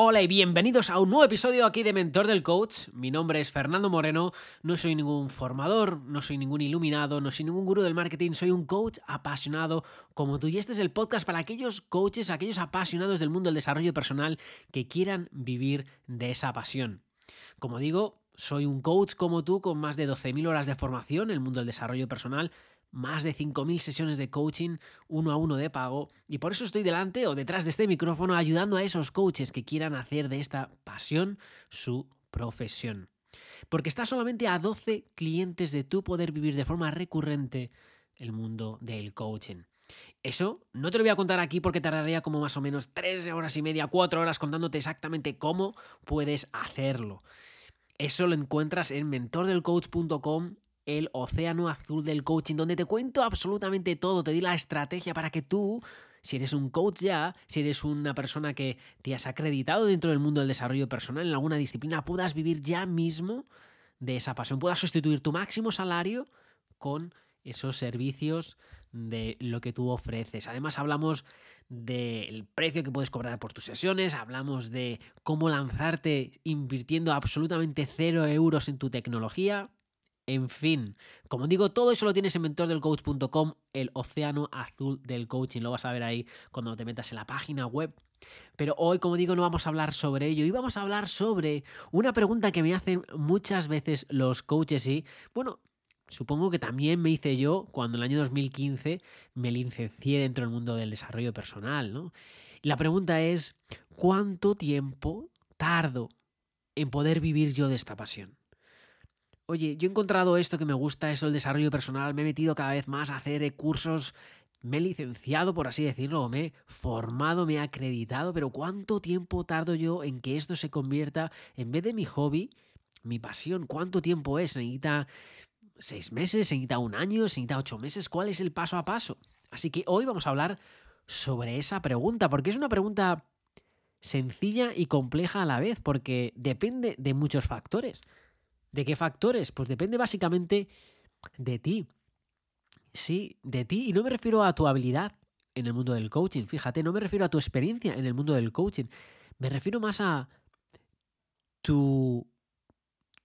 Hola y bienvenidos a un nuevo episodio aquí de Mentor del Coach. Mi nombre es Fernando Moreno, no soy ningún formador, no soy ningún iluminado, no soy ningún gurú del marketing, soy un coach apasionado como tú y este es el podcast para aquellos coaches, aquellos apasionados del mundo del desarrollo personal que quieran vivir de esa pasión. Como digo, soy un coach como tú con más de 12.000 horas de formación en el mundo del desarrollo personal más de 5.000 sesiones de coaching uno a uno de pago y por eso estoy delante o detrás de este micrófono ayudando a esos coaches que quieran hacer de esta pasión su profesión. Porque está solamente a 12 clientes de tu poder vivir de forma recurrente el mundo del coaching. Eso no te lo voy a contar aquí porque tardaría como más o menos 3 horas y media, 4 horas contándote exactamente cómo puedes hacerlo. Eso lo encuentras en mentordelcoach.com el océano azul del coaching, donde te cuento absolutamente todo, te di la estrategia para que tú, si eres un coach ya, si eres una persona que te has acreditado dentro del mundo del desarrollo personal en alguna disciplina, puedas vivir ya mismo de esa pasión, puedas sustituir tu máximo salario con esos servicios de lo que tú ofreces. Además hablamos del precio que puedes cobrar por tus sesiones, hablamos de cómo lanzarte invirtiendo absolutamente cero euros en tu tecnología, en fin, como digo, todo eso lo tienes en mentordelcoach.com, el océano azul del coaching. Lo vas a ver ahí cuando te metas en la página web. Pero hoy, como digo, no vamos a hablar sobre ello. Y vamos a hablar sobre una pregunta que me hacen muchas veces los coaches y, bueno, supongo que también me hice yo cuando en el año 2015 me licencié dentro del mundo del desarrollo personal, ¿no? La pregunta es, ¿cuánto tiempo tardo en poder vivir yo de esta pasión? Oye, yo he encontrado esto que me gusta, eso el desarrollo personal, me he metido cada vez más a hacer eh, cursos, me he licenciado, por así decirlo, me he formado, me he acreditado, pero ¿cuánto tiempo tardo yo en que esto se convierta, en vez de mi hobby, mi pasión? ¿Cuánto tiempo es? ¿Se necesita seis meses? ¿Se necesita un año? ¿Se necesita ocho meses? ¿Cuál es el paso a paso? Así que hoy vamos a hablar sobre esa pregunta, porque es una pregunta sencilla y compleja a la vez, porque depende de muchos factores. ¿De qué factores? Pues depende básicamente de ti. Sí, de ti. Y no me refiero a tu habilidad en el mundo del coaching. Fíjate, no me refiero a tu experiencia en el mundo del coaching. Me refiero más a tu...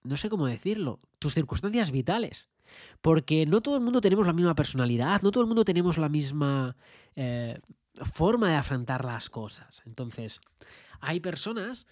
No sé cómo decirlo. Tus circunstancias vitales. Porque no todo el mundo tenemos la misma personalidad, no todo el mundo tenemos la misma eh, forma de afrontar las cosas. Entonces, hay personas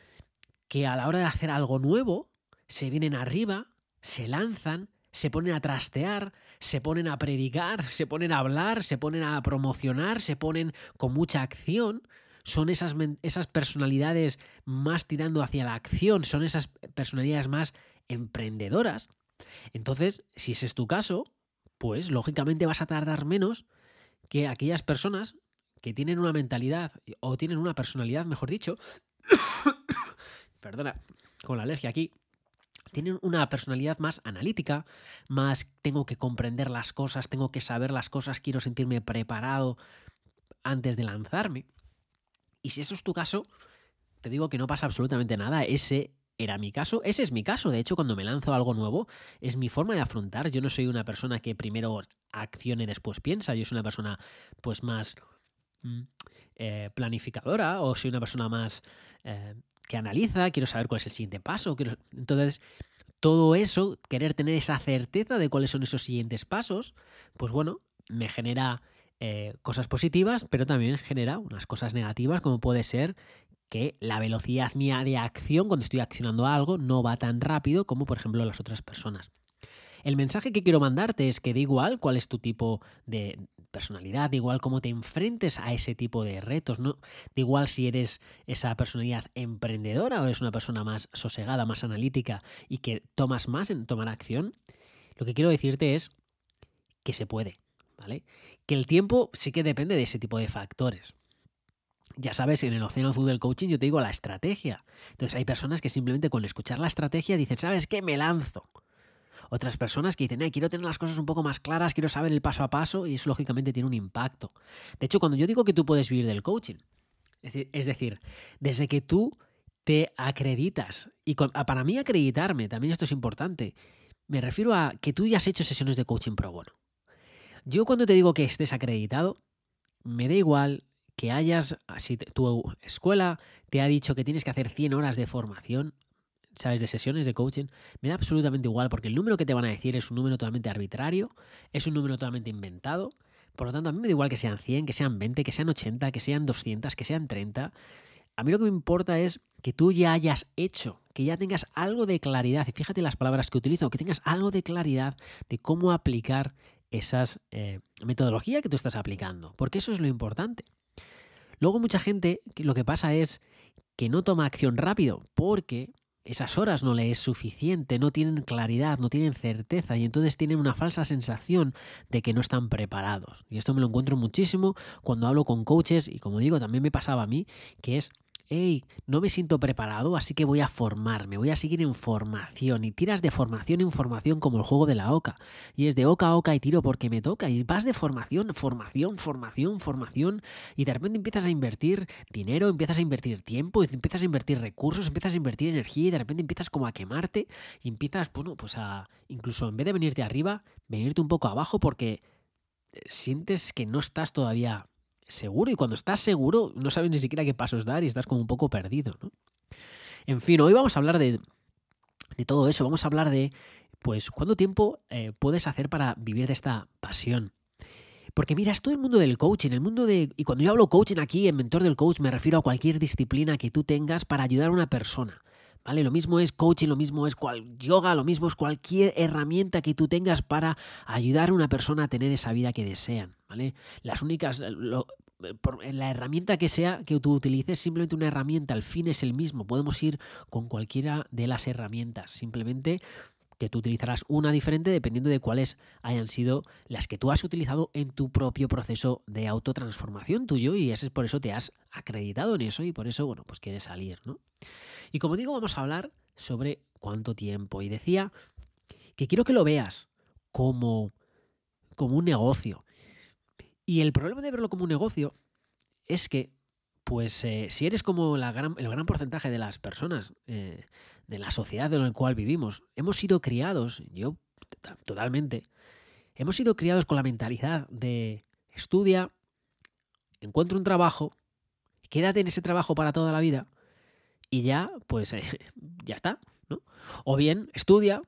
que a la hora de hacer algo nuevo, se vienen arriba, se lanzan, se ponen a trastear, se ponen a predicar, se ponen a hablar, se ponen a promocionar, se ponen con mucha acción. Son esas, esas personalidades más tirando hacia la acción, son esas personalidades más emprendedoras. Entonces, si ese es tu caso, pues lógicamente vas a tardar menos que aquellas personas que tienen una mentalidad o tienen una personalidad, mejor dicho, perdona, con la alergia aquí, tienen una personalidad más analítica, más tengo que comprender las cosas, tengo que saber las cosas, quiero sentirme preparado antes de lanzarme. Y si eso es tu caso, te digo que no pasa absolutamente nada. Ese era mi caso, ese es mi caso. De hecho, cuando me lanzo algo nuevo, es mi forma de afrontar. Yo no soy una persona que primero accione y después piensa. Yo soy una persona, pues, más mm, eh, planificadora o soy una persona más eh, que analiza, quiero saber cuál es el siguiente paso. Entonces, todo eso, querer tener esa certeza de cuáles son esos siguientes pasos, pues bueno, me genera eh, cosas positivas, pero también genera unas cosas negativas, como puede ser que la velocidad mía de acción cuando estoy accionando algo no va tan rápido como por ejemplo las otras personas. El mensaje que quiero mandarte es que da igual cuál es tu tipo de personalidad, da igual cómo te enfrentes a ese tipo de retos, ¿no? Da igual si eres esa personalidad emprendedora o eres una persona más sosegada, más analítica y que tomas más en tomar acción. Lo que quiero decirte es que se puede, ¿vale? Que el tiempo sí que depende de ese tipo de factores. Ya sabes, en el océano azul del coaching yo te digo la estrategia. Entonces hay personas que simplemente con escuchar la estrategia dicen, ¿sabes qué? Me lanzo. Otras personas que dicen, eh, quiero tener las cosas un poco más claras, quiero saber el paso a paso y eso lógicamente tiene un impacto. De hecho, cuando yo digo que tú puedes vivir del coaching, es decir, desde que tú te acreditas, y ah, para mí acreditarme, también esto es importante, me refiero a que tú ya has hecho sesiones de coaching pro bono. Yo cuando te digo que estés acreditado, me da igual que hayas, si tu escuela te ha dicho que tienes que hacer 100 horas de formación, ¿sabes? De sesiones de coaching, me da absolutamente igual, porque el número que te van a decir es un número totalmente arbitrario, es un número totalmente inventado. Por lo tanto, a mí me da igual que sean 100, que sean 20, que sean 80, que sean 200, que sean 30. A mí lo que me importa es que tú ya hayas hecho, que ya tengas algo de claridad, y fíjate las palabras que utilizo, que tengas algo de claridad de cómo aplicar esas eh, metodologías que tú estás aplicando, porque eso es lo importante. Luego mucha gente lo que pasa es que no toma acción rápido porque esas horas no le es suficiente, no tienen claridad, no tienen certeza y entonces tienen una falsa sensación de que no están preparados. Y esto me lo encuentro muchísimo cuando hablo con coaches y como digo, también me pasaba a mí, que es hey, no me siento preparado, así que voy a formarme, voy a seguir en formación. Y tiras de formación en formación como el juego de la oca. Y es de oca a oca y tiro porque me toca. Y vas de formación, formación, formación, formación. Y de repente empiezas a invertir dinero, empiezas a invertir tiempo, empiezas a invertir recursos, empiezas a invertir energía y de repente empiezas como a quemarte y empiezas, bueno, pues a incluso en vez de venirte arriba, venirte un poco abajo porque sientes que no estás todavía seguro y cuando estás seguro no sabes ni siquiera qué pasos dar y estás como un poco perdido, ¿no? En fin, hoy vamos a hablar de, de todo eso, vamos a hablar de, pues, cuánto tiempo eh, puedes hacer para vivir de esta pasión. Porque mira, es todo el mundo del coaching, el mundo de... Y cuando yo hablo coaching aquí, en mentor del coach, me refiero a cualquier disciplina que tú tengas para ayudar a una persona. ¿Vale? Lo mismo es coaching, lo mismo es yoga, lo mismo es cualquier herramienta que tú tengas para ayudar a una persona a tener esa vida que desean, ¿vale? Las únicas, la herramienta que sea que tú utilices, simplemente una herramienta, el fin es el mismo. Podemos ir con cualquiera de las herramientas, simplemente que tú utilizarás una diferente dependiendo de cuáles hayan sido las que tú has utilizado en tu propio proceso de autotransformación tuyo y ese es por eso te has acreditado en eso y por eso, bueno, pues quieres salir, ¿no? Y como digo, vamos a hablar sobre cuánto tiempo. Y decía que quiero que lo veas como, como un negocio. Y el problema de verlo como un negocio es que, pues, eh, si eres como el gran porcentaje de las personas eh, de la sociedad en la cual vivimos, hemos sido criados, yo totalmente, hemos sido criados con la mentalidad de estudia, encuentra un trabajo, quédate en ese trabajo para toda la vida y ya, pues, ya está, ¿no? O bien estudia,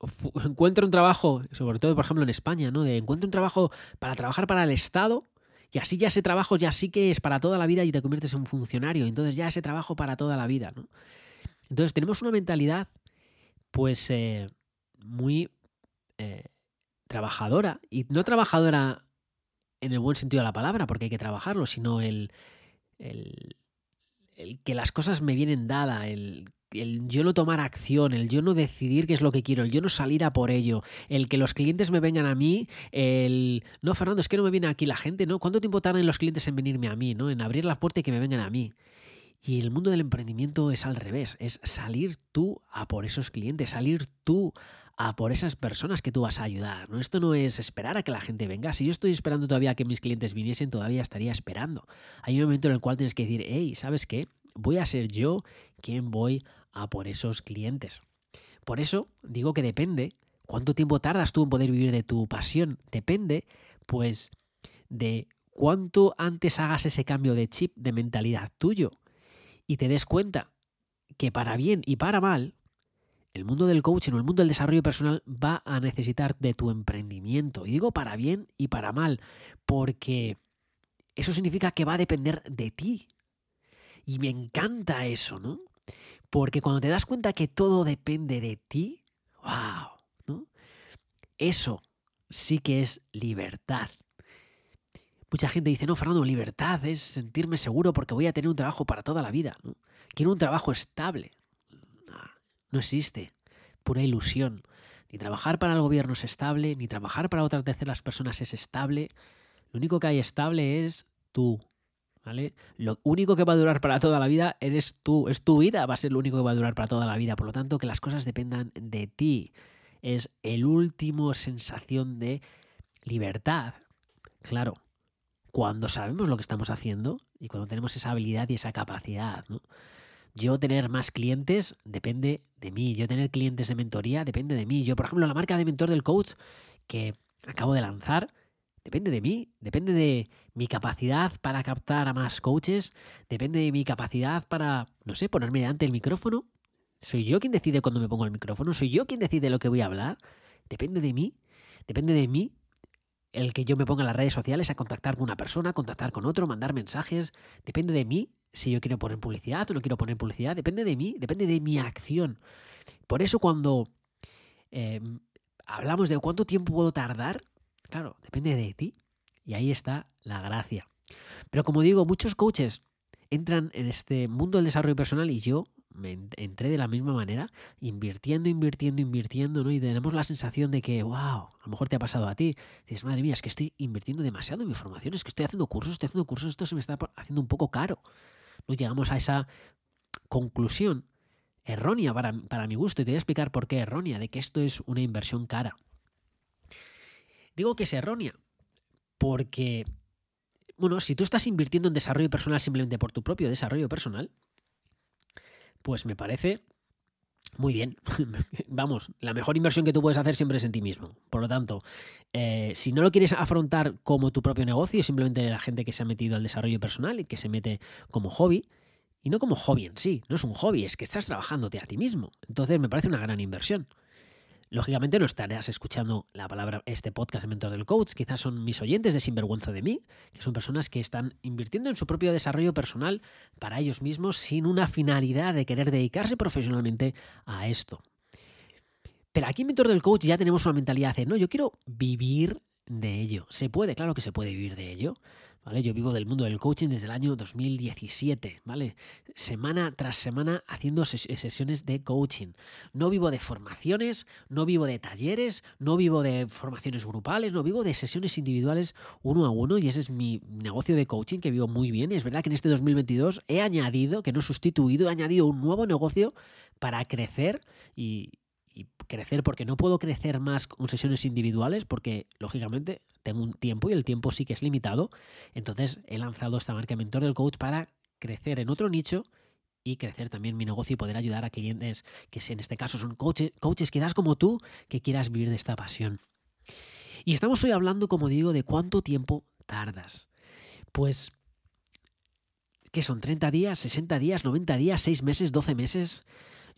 encuentra un trabajo, sobre todo por ejemplo en España, ¿no? De encuentra un trabajo para trabajar para el Estado y así ya ese trabajo ya sí que es para toda la vida y te conviertes en un funcionario, entonces ya ese trabajo para toda la vida, ¿no? Entonces tenemos una mentalidad pues eh, muy eh, trabajadora y no trabajadora en el buen sentido de la palabra, porque hay que trabajarlo, sino el, el, el que las cosas me vienen dadas, el el yo no tomar acción, el yo no decidir qué es lo que quiero, el yo no salir a por ello, el que los clientes me vengan a mí, el no, Fernando, es que no me viene aquí la gente, ¿no? ¿Cuánto tiempo tardan los clientes en venirme a mí, ¿no? En abrir la puerta y que me vengan a mí. Y el mundo del emprendimiento es al revés, es salir tú a por esos clientes, salir tú a por esas personas que tú vas a ayudar. ¿no? Esto no es esperar a que la gente venga. Si yo estoy esperando todavía a que mis clientes viniesen, todavía estaría esperando. Hay un momento en el cual tienes que decir, hey, ¿sabes qué? Voy a ser yo quien voy a por esos clientes. Por eso digo que depende cuánto tiempo tardas tú en poder vivir de tu pasión. Depende, pues, de cuánto antes hagas ese cambio de chip, de mentalidad tuyo, y te des cuenta que para bien y para mal, el mundo del coaching o el mundo del desarrollo personal va a necesitar de tu emprendimiento. Y digo para bien y para mal, porque eso significa que va a depender de ti. Y me encanta eso, ¿no? Porque cuando te das cuenta que todo depende de ti, wow, ¿no? Eso sí que es libertad. Mucha gente dice, no, Fernando, libertad es sentirme seguro porque voy a tener un trabajo para toda la vida. ¿no? Quiero un trabajo estable. No, existe. Pura ilusión. Ni trabajar para el gobierno es estable, ni trabajar para otras terceras personas es estable. Lo único que hay estable es tú, lo único que va a durar para toda la vida eres tú, es tu vida, va a ser lo único que va a durar para toda la vida. Por lo tanto, que las cosas dependan de ti. Es el último sensación de libertad. Claro, cuando sabemos lo que estamos haciendo y cuando tenemos esa habilidad y esa capacidad, Yo tener más clientes depende de mí. Yo tener clientes de mentoría depende de mí. Yo, por ejemplo, la marca de mentor del coach que acabo de lanzar, Depende de mí, depende de mi capacidad para captar a más coaches, depende de mi capacidad para, no sé, ponerme delante del micrófono. ¿Soy yo quien decide cuando me pongo el micrófono? ¿Soy yo quien decide lo que voy a hablar? Depende de mí, depende de mí el que yo me ponga en las redes sociales a contactar con una persona, contactar con otro, mandar mensajes. Depende de mí si yo quiero poner publicidad o no quiero poner publicidad. Depende de mí, depende de mi acción. Por eso cuando em, hablamos de cuánto tiempo puedo tardar, claro, depende de ti. Y ahí está la gracia. Pero como digo, muchos coaches entran en este mundo del desarrollo personal y yo me entré de la misma manera, invirtiendo, invirtiendo, invirtiendo, ¿no? Y tenemos la sensación de que, wow, a lo mejor te ha pasado a ti. Dices, madre mía, es que estoy invirtiendo demasiado en mi formación, es que estoy haciendo cursos, estoy haciendo cursos, esto se me está haciendo un poco caro. ¿No? Llegamos a esa conclusión errónea para, para mi gusto, y te voy a explicar por qué errónea, de que esto es una inversión cara. Digo que es errónea, porque, bueno, si tú estás invirtiendo en desarrollo personal simplemente por tu propio desarrollo personal, pues me parece muy bien. Vamos, la mejor inversión que tú puedes hacer siempre es en ti mismo. Por lo tanto, eh, si no lo quieres afrontar como tu propio negocio, simplemente la gente que se ha metido al desarrollo personal y que se mete como hobby, y no como hobby en sí, no es un hobby, es que estás trabajándote a ti mismo. Entonces me parece una gran inversión. Lógicamente no estarás escuchando la palabra este podcast Mentor del Coach, quizás son mis oyentes de Sinvergüenza de mí, que son personas que están invirtiendo en su propio desarrollo personal para ellos mismos sin una finalidad de querer dedicarse profesionalmente a esto. Pero aquí en Mentor del Coach ya tenemos una mentalidad de, no, yo quiero vivir de ello. ¿Se puede? Claro que se puede vivir de ello. Yo vivo del mundo del coaching desde el año 2017, ¿vale? Semana tras semana haciendo sesiones de coaching. No vivo de formaciones, no vivo de talleres, no vivo de formaciones grupales, no vivo de sesiones individuales uno a uno y ese es mi negocio de coaching que vivo muy bien. Es verdad que en este 2022 he añadido, que no he sustituido, he añadido un nuevo negocio para crecer y, y crecer porque no puedo crecer más con sesiones individuales porque lógicamente tengo un tiempo y el tiempo sí que es limitado. Entonces he lanzado esta marca Mentor del Coach para crecer en otro nicho y crecer también mi negocio y poder ayudar a clientes que en este caso son coaches, coaches das como tú que quieras vivir de esta pasión. Y estamos hoy hablando, como digo, de cuánto tiempo tardas. Pues, ¿qué son? ¿30 días? ¿60 días? ¿90 días? ¿6 meses? ¿12 meses?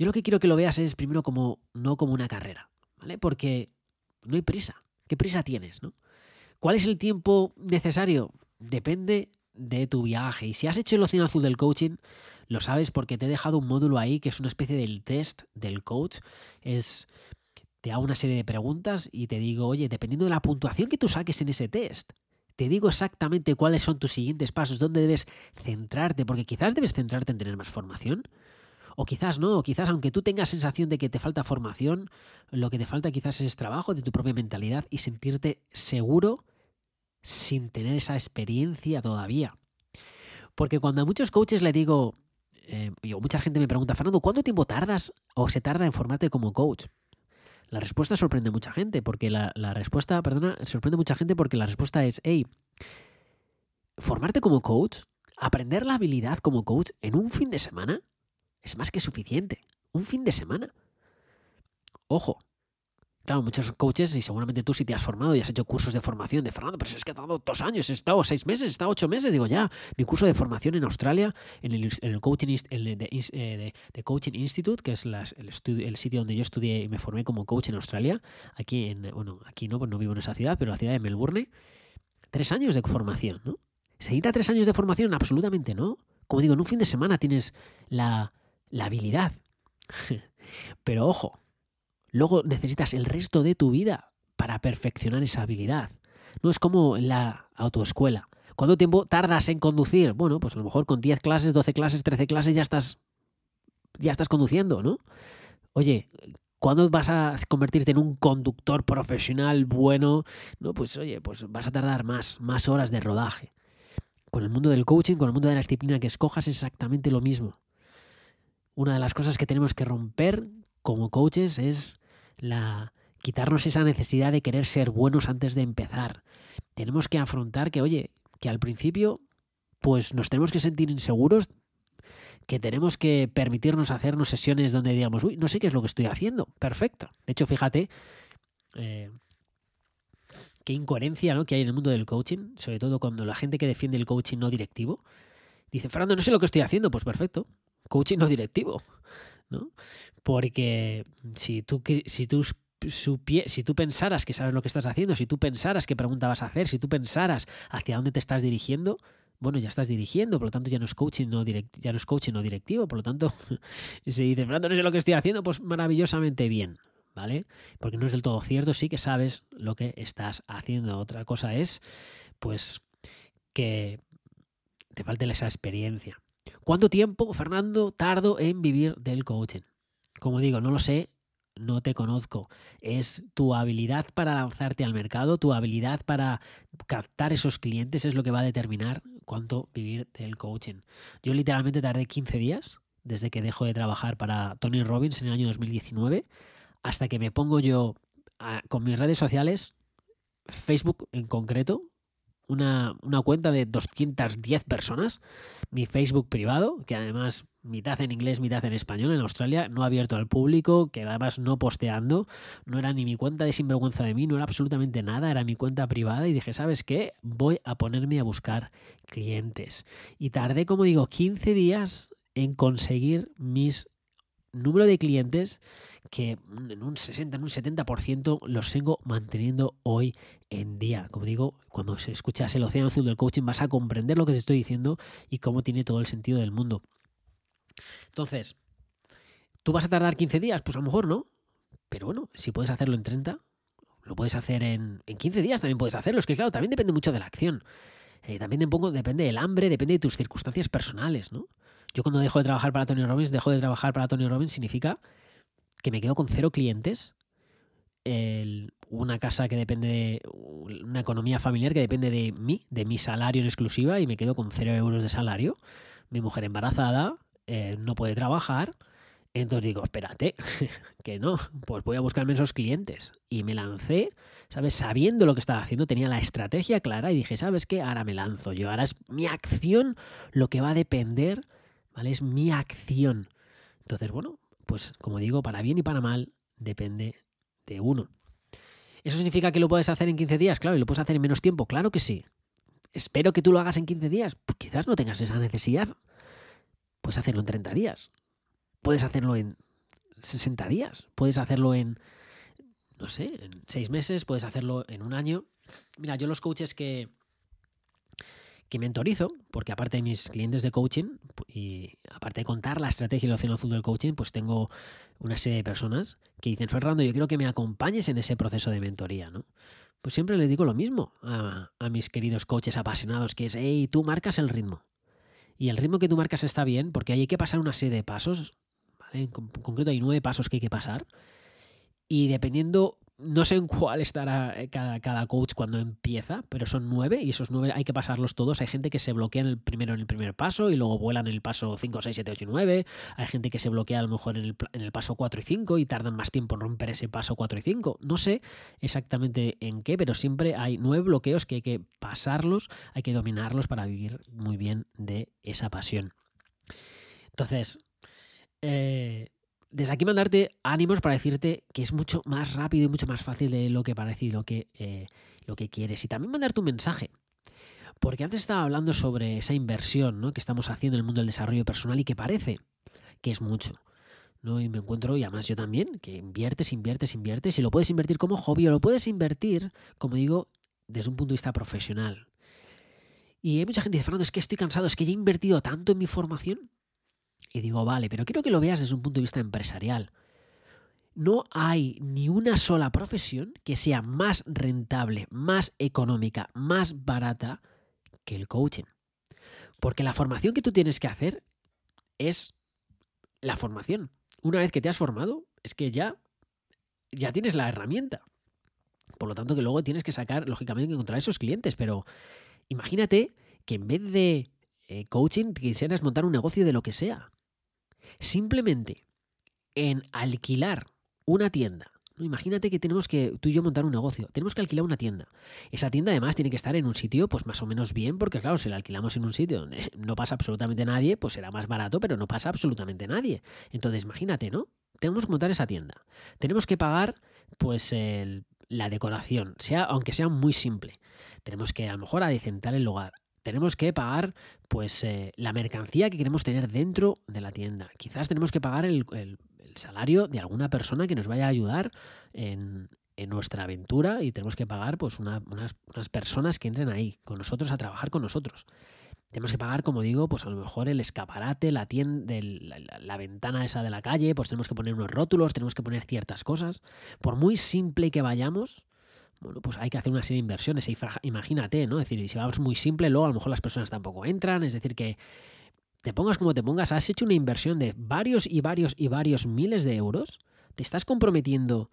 Yo lo que quiero que lo veas es primero como no como una carrera, ¿vale? Porque no hay prisa. ¿Qué prisa tienes, no? ¿Cuál es el tiempo necesario? Depende de tu viaje. Y si has hecho el océano azul del coaching, lo sabes porque te he dejado un módulo ahí que es una especie del test del coach. Es te hago una serie de preguntas y te digo, oye, dependiendo de la puntuación que tú saques en ese test, te digo exactamente cuáles son tus siguientes pasos, dónde debes centrarte, porque quizás debes centrarte en tener más formación, o quizás no, o quizás aunque tú tengas sensación de que te falta formación, lo que te falta quizás es trabajo de tu propia mentalidad y sentirte seguro sin tener esa experiencia todavía. Porque cuando a muchos coaches le digo, eh, o mucha gente me pregunta, Fernando, ¿cuánto tiempo tardas o se tarda en formarte como coach? La respuesta sorprende mucha gente, porque la, respuesta, perdona, sorprende mucha gente porque la respuesta es, hey, formarte como coach, aprender la habilidad como coach en un fin de semana, es más que suficiente. Un fin de semana. Ojo. Claro, muchos coaches, y seguramente tú si te has formado y has hecho cursos de formación de Fernando, pero es que ha estado dos años, he estado seis meses, he estado ocho meses, digo ya, mi curso de formación en Australia, en el, coaching, el de, de, Coaching Institute, que es el, el, sitio donde yo estudié y me formé como coach en Australia, aquí en, bueno, aquí no, pues no vivo en esa ciudad, pero en la ciudad de Melbourne, tres años de formación, ¿no? ¿Se necesita tres años de formación? Absolutamente no. Como digo, en un fin de semana tienes la, la habilidad. Pero ojo, luego necesitas el resto de tu vida para perfeccionar esa habilidad. No es como en la autoescuela. ¿Cuánto tiempo tardas en conducir? Bueno, pues a lo mejor con 10 clases, 12 clases, 13 clases ya estás ya estás conduciendo, ¿no? Oye, ¿cuándo vas a convertirte en un conductor profesional bueno? No, pues oye, pues vas a tardar más, más horas de rodaje. Con el mundo del coaching, con el mundo de la disciplina que escojas es exactamente lo mismo una de las cosas que tenemos que romper como coaches es la quitarnos esa necesidad de querer ser buenos antes de empezar. Tenemos que afrontar que, oye, que al principio pues nos tenemos que sentir inseguros, que tenemos que permitirnos hacernos sesiones donde digamos, uy, no sé qué es lo que estoy haciendo. Perfecto. De hecho, fíjate eh, qué incoherencia ¿no? que hay en el mundo del coaching, sobre todo cuando la gente que defiende el coaching no directivo dice, Fernando, no sé lo que estoy haciendo, pues perfecto, coaching no directivo, ¿no? Porque si tú, si tú si tú pensaras que sabes lo que estás haciendo, si tú pensaras qué pregunta vas a hacer, si tú pensaras hacia dónde te estás dirigiendo, bueno, ya estás dirigiendo, por lo tanto ya no es coaching no, ya no es coaching no directivo, por lo tanto, si dices, Fernando, no sé lo que estoy haciendo, pues maravillosamente bien, ¿vale? Porque no es del todo cierto, sí que sabes lo que estás haciendo. Otra cosa es, pues, que te falte esa experiencia. ¿Cuánto tiempo, Fernando, tardo en vivir del coaching? Como digo, no lo sé, no te conozco. Es tu habilidad para lanzarte al mercado, tu habilidad para captar esos clientes es lo que va a determinar cuánto vivir del coaching. Yo literalmente tardé 15 días desde que dejo de trabajar para Tony Robbins en el año 2019 hasta que me pongo yo con mis redes sociales, Facebook en concreto, una, una, cuenta de 210 personas, mi Facebook privado, que además mitad en inglés, mitad en español en Australia, no abierto al público, que además no posteando, no era ni mi cuenta de sinvergüenza de mí, no era absolutamente nada, era mi cuenta privada y dije, ¿sabes qué? Voy a ponerme a buscar clientes. Y tardé, como digo, 15 días en conseguir mis número de clientes que en un 60, en un 70% los tengo manteniendo hoy en día. Como digo, cuando escuchas el océano azul del coaching vas a comprender lo que te estoy diciendo y cómo tiene todo el sentido del mundo. Entonces, ¿tú vas a tardar 15 días? Pues a lo mejor no. Pero bueno, si puedes hacerlo en 30, lo puedes hacer en, en 15 días, también puedes hacerlo. Es que claro, también depende mucho de la acción. Eh, también depende del hambre, depende de tus circunstancias personales, ¿no? Yo cuando dejo de trabajar para Tony Robbins, dejo de trabajar para Tony Robbins significa que me quedo con cero clientes, una casa que depende de una economía familiar que depende de mí, de mi salario en exclusiva y me quedo con cero euros de salario. Mi mujer embarazada, eh, no puede trabajar. Entonces digo, espérate, que no, pues voy a buscarme esos clientes. Y me lancé, ¿sabes? Sabiendo lo que estaba haciendo, tenía la estrategia clara y dije, ¿sabes qué? Ahora me lanzo yo, ahora es mi acción lo que va a depender, ¿vale? Es mi acción. Entonces, bueno, pues como digo, para bien y para mal, depende de uno. ¿Eso significa que lo puedes hacer en 15 días? Claro, y lo puedes hacer en menos tiempo, claro que sí. Espero que tú lo hagas en 15 días. Pues quizás no tengas esa necesidad. Puedes hacerlo en 30 días. Puedes hacerlo en 60 días. Puedes hacerlo en, no sé, en 6 meses. Puedes hacerlo en un año. Mira, yo los coaches que, que mentorizo, porque aparte de mis clientes de coaching y aparte de contar la estrategia y el océano azul del coaching, pues tengo una serie de personas que dicen, Fernando, yo quiero que me acompañes en ese proceso de mentoría, ¿no? Pues siempre les digo lo mismo a, a mis queridos coaches apasionados, que es, hey, tú marcas el ritmo. Y el ritmo que tú marcas está bien porque hay que pasar una serie de pasos. ¿vale? En concreto hay nueve pasos que hay que pasar. Y dependiendo no sé en cuál estará eh, cada, coach cuando empieza, pero son nueve y esos nueve hay que pasarlos todos. Hay gente que se bloquea en el primero en el primer paso y luego vuelan en el paso 5, 6, 7, 8 y 9. Hay gente que se bloquea a lo mejor en el, en el paso 4 y 5 y tardan más tiempo en romper ese paso 4 y 5. No sé exactamente en qué, pero siempre hay nueve bloqueos que hay que pasarlos, hay que dominarlos para vivir muy bien de esa pasión. Entonces, eh, desde aquí mandarte ánimos para decirte que es mucho más rápido y mucho más fácil de lo que parece y lo que, eh, lo que quieres. Y también mandarte un mensaje. Porque antes estaba hablando sobre esa inversión ¿no? que estamos haciendo en el mundo del desarrollo personal y que parece que es mucho. ¿no? Y me encuentro, y además yo también, que inviertes, inviertes, inviertes, y lo puedes invertir como hobby o lo puedes invertir, como digo, desde un punto de vista profesional. Y hay mucha gente que dice, Fernando, es que estoy cansado, es que ya he invertido tanto en mi formación y digo, vale, pero quiero que lo veas desde un punto de vista empresarial. No hay ni una sola profesión que sea más rentable, más económica, más barata que el coaching. Porque la formación que tú tienes que hacer es la formación. Una vez que te has formado, es que ya, ya tienes la herramienta. Por lo tanto, que luego tienes que sacar, lógicamente, que encontrar esos clientes. Pero imagínate que en vez de eh, coaching quisieras montar un negocio de lo que sea. Simplemente en alquilar una tienda. Imagínate que tenemos que tú y yo montar un negocio. Tenemos que alquilar una tienda. Esa tienda además tiene que estar en un sitio pues más o menos bien, porque claro, si la alquilamos en un sitio donde no pasa absolutamente nadie, pues será más barato, pero no pasa absolutamente nadie. Entonces imagínate, ¿no? Tenemos que montar esa tienda. Tenemos que pagar pues la decoración, sea, aunque sea muy simple. Tenemos que a lo mejor adecentar el lugar. Tenemos que pagar pues eh, la mercancía que queremos tener dentro de la tienda. Quizás tenemos que pagar el, salario de alguna persona que nos vaya a ayudar en, nuestra aventura y tenemos que pagar pues unas, unas personas que entren ahí con nosotros a trabajar con nosotros. Tenemos que pagar, como digo, pues a lo mejor el escaparate, la tienda, la, ventana esa de la calle, pues tenemos que poner unos rótulos, tenemos que poner ciertas cosas. Por muy simple que vayamos, bueno, pues hay que hacer una serie de inversiones. Imagínate, ¿no? Es decir, si vamos muy simple, luego a lo mejor las personas tampoco entran. Es decir, que te pongas como te pongas, has hecho una inversión de varios y varios y varios miles de euros, te estás comprometiendo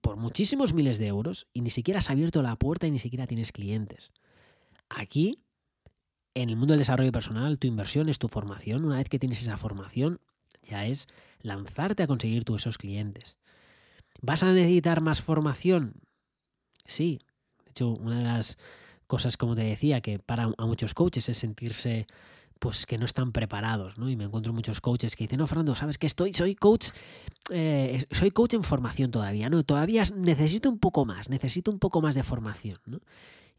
por muchísimos miles de euros y ni siquiera has abierto la puerta y ni siquiera tienes clientes. Aquí en el mundo del desarrollo personal, tu inversión es tu formación. Una vez que tienes esa formación, ya es lanzarte a conseguir tú esos clientes. ¿Vas a necesitar más formación? Sí. De hecho, una de las cosas, como te decía, que para a muchos coaches es sentirse pues que no están preparados, ¿no? Y me encuentro muchos coaches que dicen, no, Fernando, ¿sabes que estoy? Soy coach, eh, soy coach en formación todavía, ¿no? Todavía necesito un poco más, necesito un poco más de formación, ¿no?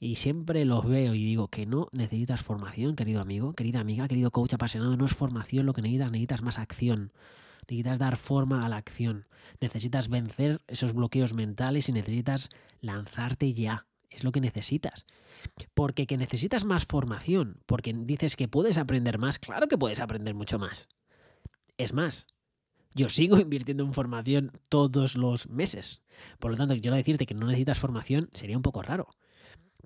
Y siempre los veo y digo que no necesitas formación, querido amigo, querida amiga, querido coach apasionado, no es formación lo que necesitas, necesitas más acción. Necesitas dar forma a la acción. Necesitas vencer esos bloqueos mentales y necesitas lanzarte ya. Es lo que necesitas. Porque que necesitas más formación, porque dices que puedes aprender más, claro que puedes aprender mucho más. Es más, yo sigo invirtiendo en formación todos los meses. Por lo tanto, yo decirte que no necesitas formación sería un poco raro.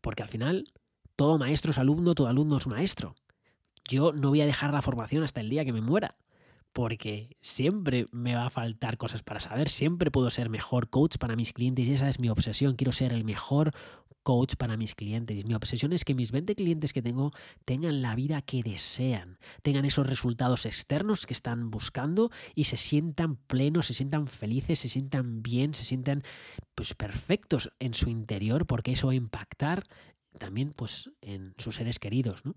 Porque al final, todo maestro es alumno, todo alumno es maestro. Yo no voy a dejar la formación hasta el día que me muera, porque siempre me va a faltar cosas para saber, siempre puedo ser mejor coach para mis clientes y esa es mi obsesión, quiero ser el mejor coach para mis clientes. Mi obsesión es que mis 20 clientes que tengo tengan la vida que desean, tengan esos resultados externos que están buscando y se sientan plenos, se sientan felices, se sientan bien, se sientan pues perfectos en su interior porque eso va a impactar también pues en sus seres queridos, ¿no?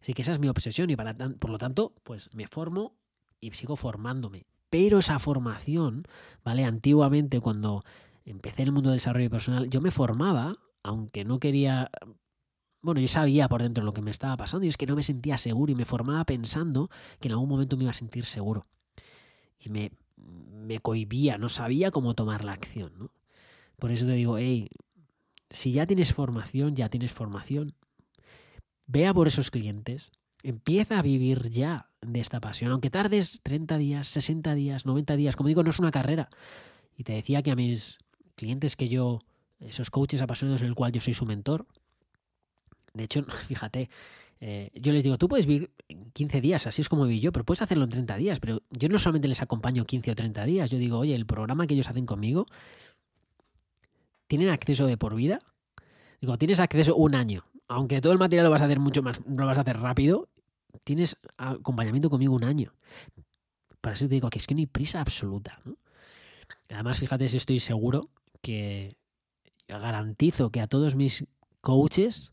Así que esa es mi obsesión y para por lo tanto pues me formo y sigo formándome. Pero esa formación, ¿vale? Antiguamente cuando empecé en el mundo del desarrollo personal, yo me formaba aunque no quería... Bueno, yo sabía por dentro lo que me estaba pasando y es que no me sentía seguro y me formaba pensando que en algún momento me iba a sentir seguro. Y me, me cohibía, no sabía cómo tomar la acción. ¿no? Por eso te digo, hey, si ya tienes formación, ya tienes formación. Vea por esos clientes, empieza a vivir ya de esta pasión, aunque tardes 30 días, 60 días, 90 días, como digo, no es una carrera. Y te decía que a mis clientes que yo esos coaches apasionados en el cual yo soy su mentor. De hecho, fíjate, eh, yo les digo, tú puedes vivir 15 días, así es como viví yo, pero puedes hacerlo en 30 días. Pero yo no solamente les acompaño 15 o 30 días, yo digo, oye, el programa que ellos hacen conmigo, ¿tienen acceso de por vida? Digo, tienes acceso un año. Aunque todo el material lo vas a hacer mucho más, lo vas a hacer rápido, tienes acompañamiento conmigo un año. Para eso te digo que es que no hay prisa absoluta. Además, fíjate si estoy seguro que garantizo que a todos mis coaches,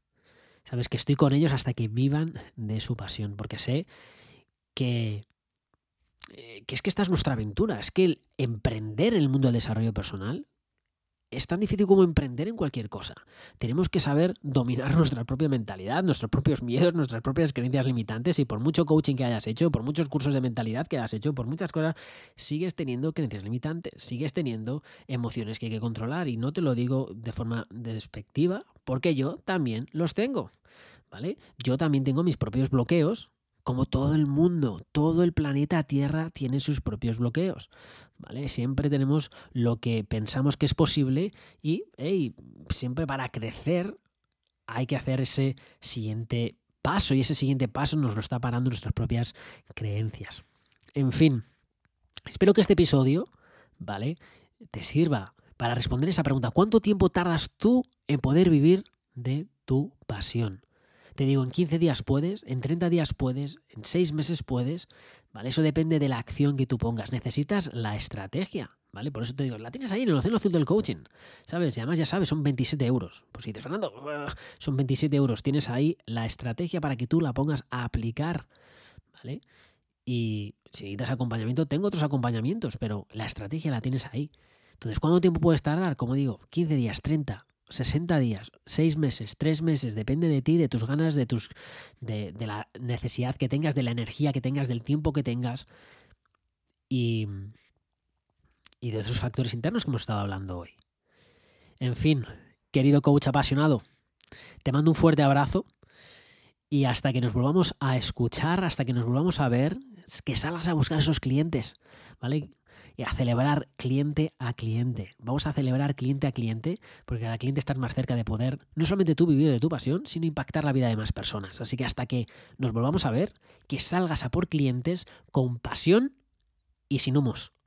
sabes que estoy con ellos hasta que vivan de su pasión, porque sé que, eh, que es que esta es nuestra aventura, es que el emprender en el mundo del desarrollo personal es tan difícil como emprender en cualquier cosa. Tenemos que saber dominar nuestra propia mentalidad, nuestros propios miedos, nuestras propias creencias limitantes y por mucho coaching que hayas hecho, por muchos cursos de mentalidad que hayas hecho, por muchas cosas, sigues teniendo creencias limitantes, sigues teniendo emociones que hay que controlar y no te lo digo de forma despectiva porque yo también los tengo. ¿Vale? Yo también tengo mis propios bloqueos, como todo el mundo, todo el planeta Tierra tiene sus propios bloqueos. ¿Vale? Siempre tenemos lo que pensamos que es posible y siempre para crecer hay que hacer ese siguiente paso y ese siguiente paso nos lo está parando nuestras propias creencias. En fin, espero que este episodio, ¿vale? Te sirva para responder esa pregunta. ¿Cuánto tiempo tardas tú en poder vivir de tu pasión? Te digo, en 15 días puedes, en 30 días puedes, en 6 meses puedes, ¿vale? Eso depende de la acción que tú pongas. Necesitas la estrategia, ¿vale? Por eso te digo, la tienes ahí en el océano azul del coaching, ¿sabes? Y además ya sabes, son 27 euros. Pues si dices, Fernando, son 27 euros, tienes ahí la estrategia para que tú la pongas a aplicar, ¿vale? Y si necesitas acompañamiento, tengo otros acompañamientos, pero la estrategia la tienes ahí. Entonces, ¿cuánto tiempo puedes tardar? Como digo, 15 días, 30, 60 días, 6 meses, 3 meses, depende de ti, de tus ganas, de, tus, de, de la necesidad que tengas, de la energía que tengas, del tiempo que tengas y, y de otros factores internos que hemos estado hablando hoy. En fin, querido coach apasionado, te mando un fuerte abrazo y hasta que nos volvamos a escuchar, hasta que nos volvamos a ver, que salgas a buscar esos clientes, ¿vale? Y a celebrar cliente a cliente. Vamos a celebrar cliente a cliente, porque cada cliente está más cerca de poder no solamente tú vivir de tu pasión, sino impactar la vida de más personas. Así que hasta que nos volvamos a ver, que salgas a por clientes con pasión y sin humos.